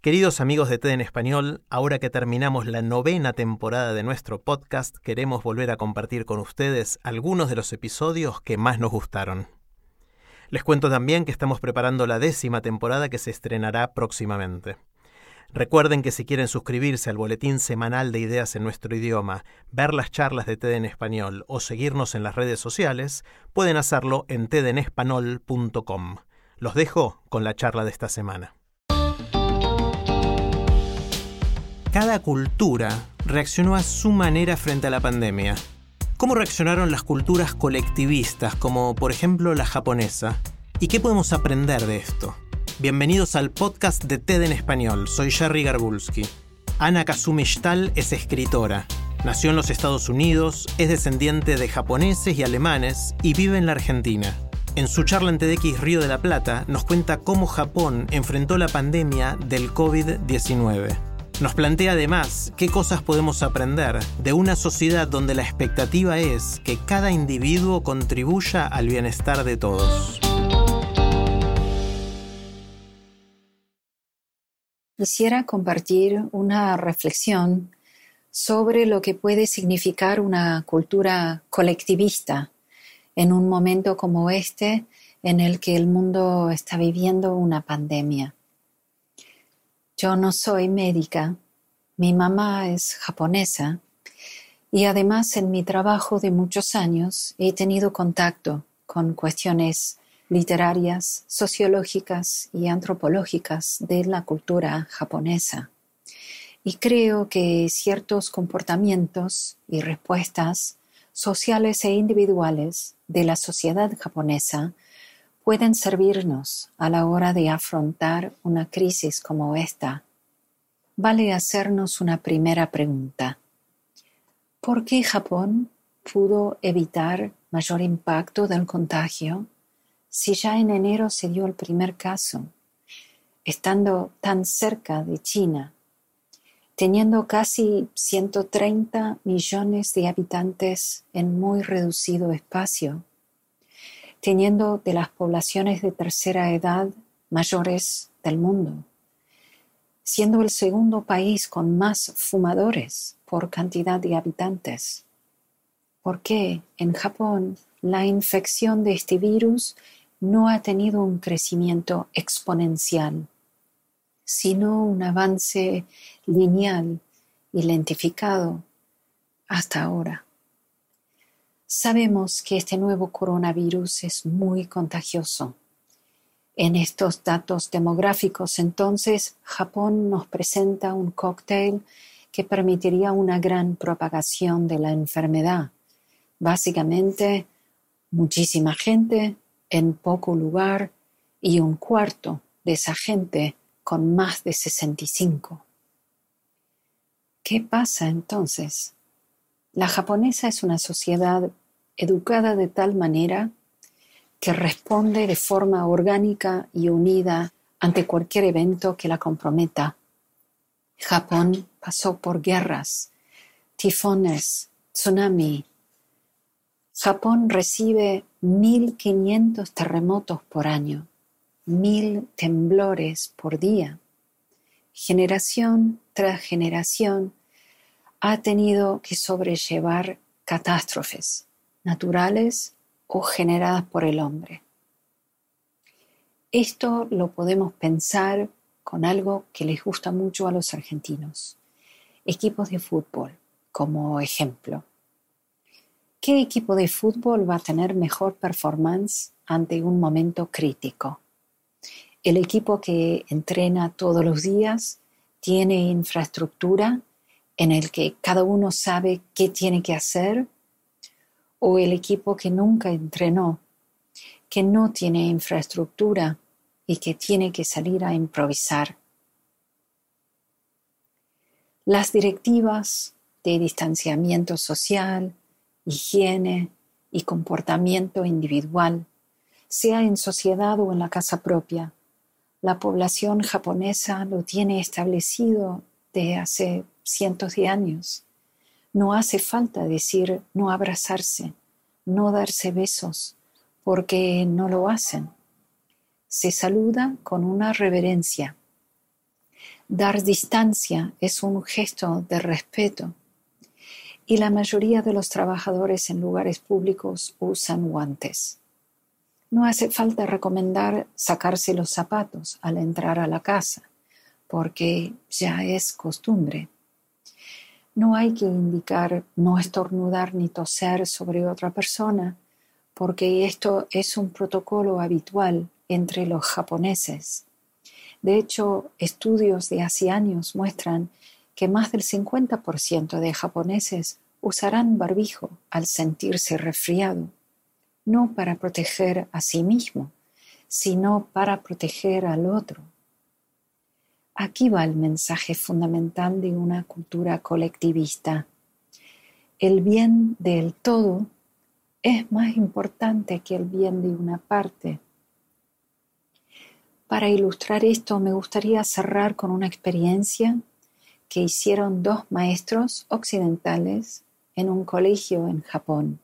Queridos amigos de TED en Español, ahora que terminamos la novena temporada de nuestro podcast, queremos volver a compartir con ustedes algunos de los episodios que más nos gustaron. Les cuento también que estamos preparando la décima temporada que se estrenará próximamente. Recuerden que si quieren suscribirse al boletín semanal de ideas en nuestro idioma, ver las charlas de TED en español o seguirnos en las redes sociales, pueden hacerlo en tedenespanol.com. Los dejo con la charla de esta semana. Cada cultura reaccionó a su manera frente a la pandemia. ¿Cómo reaccionaron las culturas colectivistas, como por ejemplo la japonesa? ¿Y qué podemos aprender de esto? Bienvenidos al podcast de TED en español. Soy Jerry Garbulski. Ana Kazumi Shtal es escritora. Nació en los Estados Unidos, es descendiente de japoneses y alemanes y vive en la Argentina. En su charla en TEDx Río de la Plata nos cuenta cómo Japón enfrentó la pandemia del COVID-19. Nos plantea además qué cosas podemos aprender de una sociedad donde la expectativa es que cada individuo contribuya al bienestar de todos. Quisiera compartir una reflexión sobre lo que puede significar una cultura colectivista en un momento como este en el que el mundo está viviendo una pandemia. Yo no soy médica, mi mamá es japonesa y además en mi trabajo de muchos años he tenido contacto con cuestiones literarias, sociológicas y antropológicas de la cultura japonesa. Y creo que ciertos comportamientos y respuestas sociales e individuales de la sociedad japonesa pueden servirnos a la hora de afrontar una crisis como esta, vale hacernos una primera pregunta. ¿Por qué Japón pudo evitar mayor impacto del contagio si ya en enero se dio el primer caso, estando tan cerca de China, teniendo casi 130 millones de habitantes en muy reducido espacio? Teniendo de las poblaciones de tercera edad mayores del mundo, siendo el segundo país con más fumadores por cantidad de habitantes. ¿Por qué en Japón la infección de este virus no ha tenido un crecimiento exponencial, sino un avance lineal y lentificado hasta ahora? Sabemos que este nuevo coronavirus es muy contagioso. En estos datos demográficos, entonces, Japón nos presenta un cóctel que permitiría una gran propagación de la enfermedad. Básicamente, muchísima gente en poco lugar y un cuarto de esa gente con más de 65. ¿Qué pasa entonces? La japonesa es una sociedad educada de tal manera que responde de forma orgánica y unida ante cualquier evento que la comprometa. Japón pasó por guerras, tifones, tsunami. Japón recibe 1.500 terremotos por año, mil temblores por día. Generación tras generación ha tenido que sobrellevar catástrofes naturales o generadas por el hombre. Esto lo podemos pensar con algo que les gusta mucho a los argentinos, equipos de fútbol como ejemplo. ¿Qué equipo de fútbol va a tener mejor performance ante un momento crítico? El equipo que entrena todos los días tiene infraestructura en el que cada uno sabe qué tiene que hacer o el equipo que nunca entrenó, que no tiene infraestructura y que tiene que salir a improvisar. Las directivas de distanciamiento social, higiene y comportamiento individual, sea en sociedad o en la casa propia, la población japonesa lo tiene establecido de hace cientos de años. No hace falta decir no abrazarse, no darse besos, porque no lo hacen. Se saluda con una reverencia. Dar distancia es un gesto de respeto y la mayoría de los trabajadores en lugares públicos usan guantes. No hace falta recomendar sacarse los zapatos al entrar a la casa, porque ya es costumbre. No hay que indicar no estornudar ni toser sobre otra persona, porque esto es un protocolo habitual entre los japoneses. De hecho, estudios de hace años muestran que más del 50% de japoneses usarán barbijo al sentirse resfriado no para proteger a sí mismo, sino para proteger al otro. Aquí va el mensaje fundamental de una cultura colectivista. El bien del todo es más importante que el bien de una parte. Para ilustrar esto me gustaría cerrar con una experiencia que hicieron dos maestros occidentales en un colegio en Japón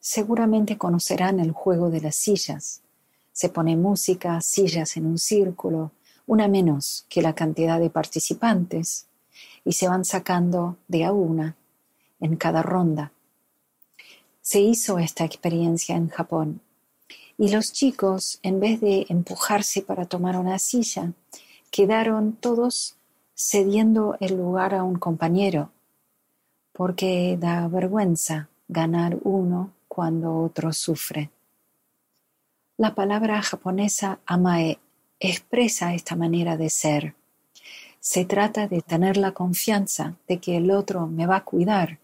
seguramente conocerán el juego de las sillas. Se pone música, sillas en un círculo, una menos que la cantidad de participantes, y se van sacando de a una en cada ronda. Se hizo esta experiencia en Japón y los chicos, en vez de empujarse para tomar una silla, quedaron todos cediendo el lugar a un compañero, porque da vergüenza ganar uno cuando otro sufre. La palabra japonesa amae expresa esta manera de ser. Se trata de tener la confianza de que el otro me va a cuidar,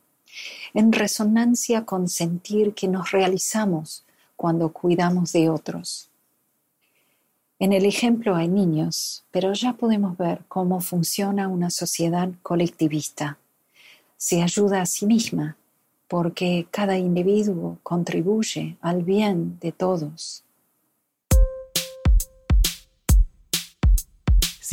en resonancia con sentir que nos realizamos cuando cuidamos de otros. En el ejemplo hay niños, pero ya podemos ver cómo funciona una sociedad colectivista. Se ayuda a sí misma porque cada individuo contribuye al bien de todos.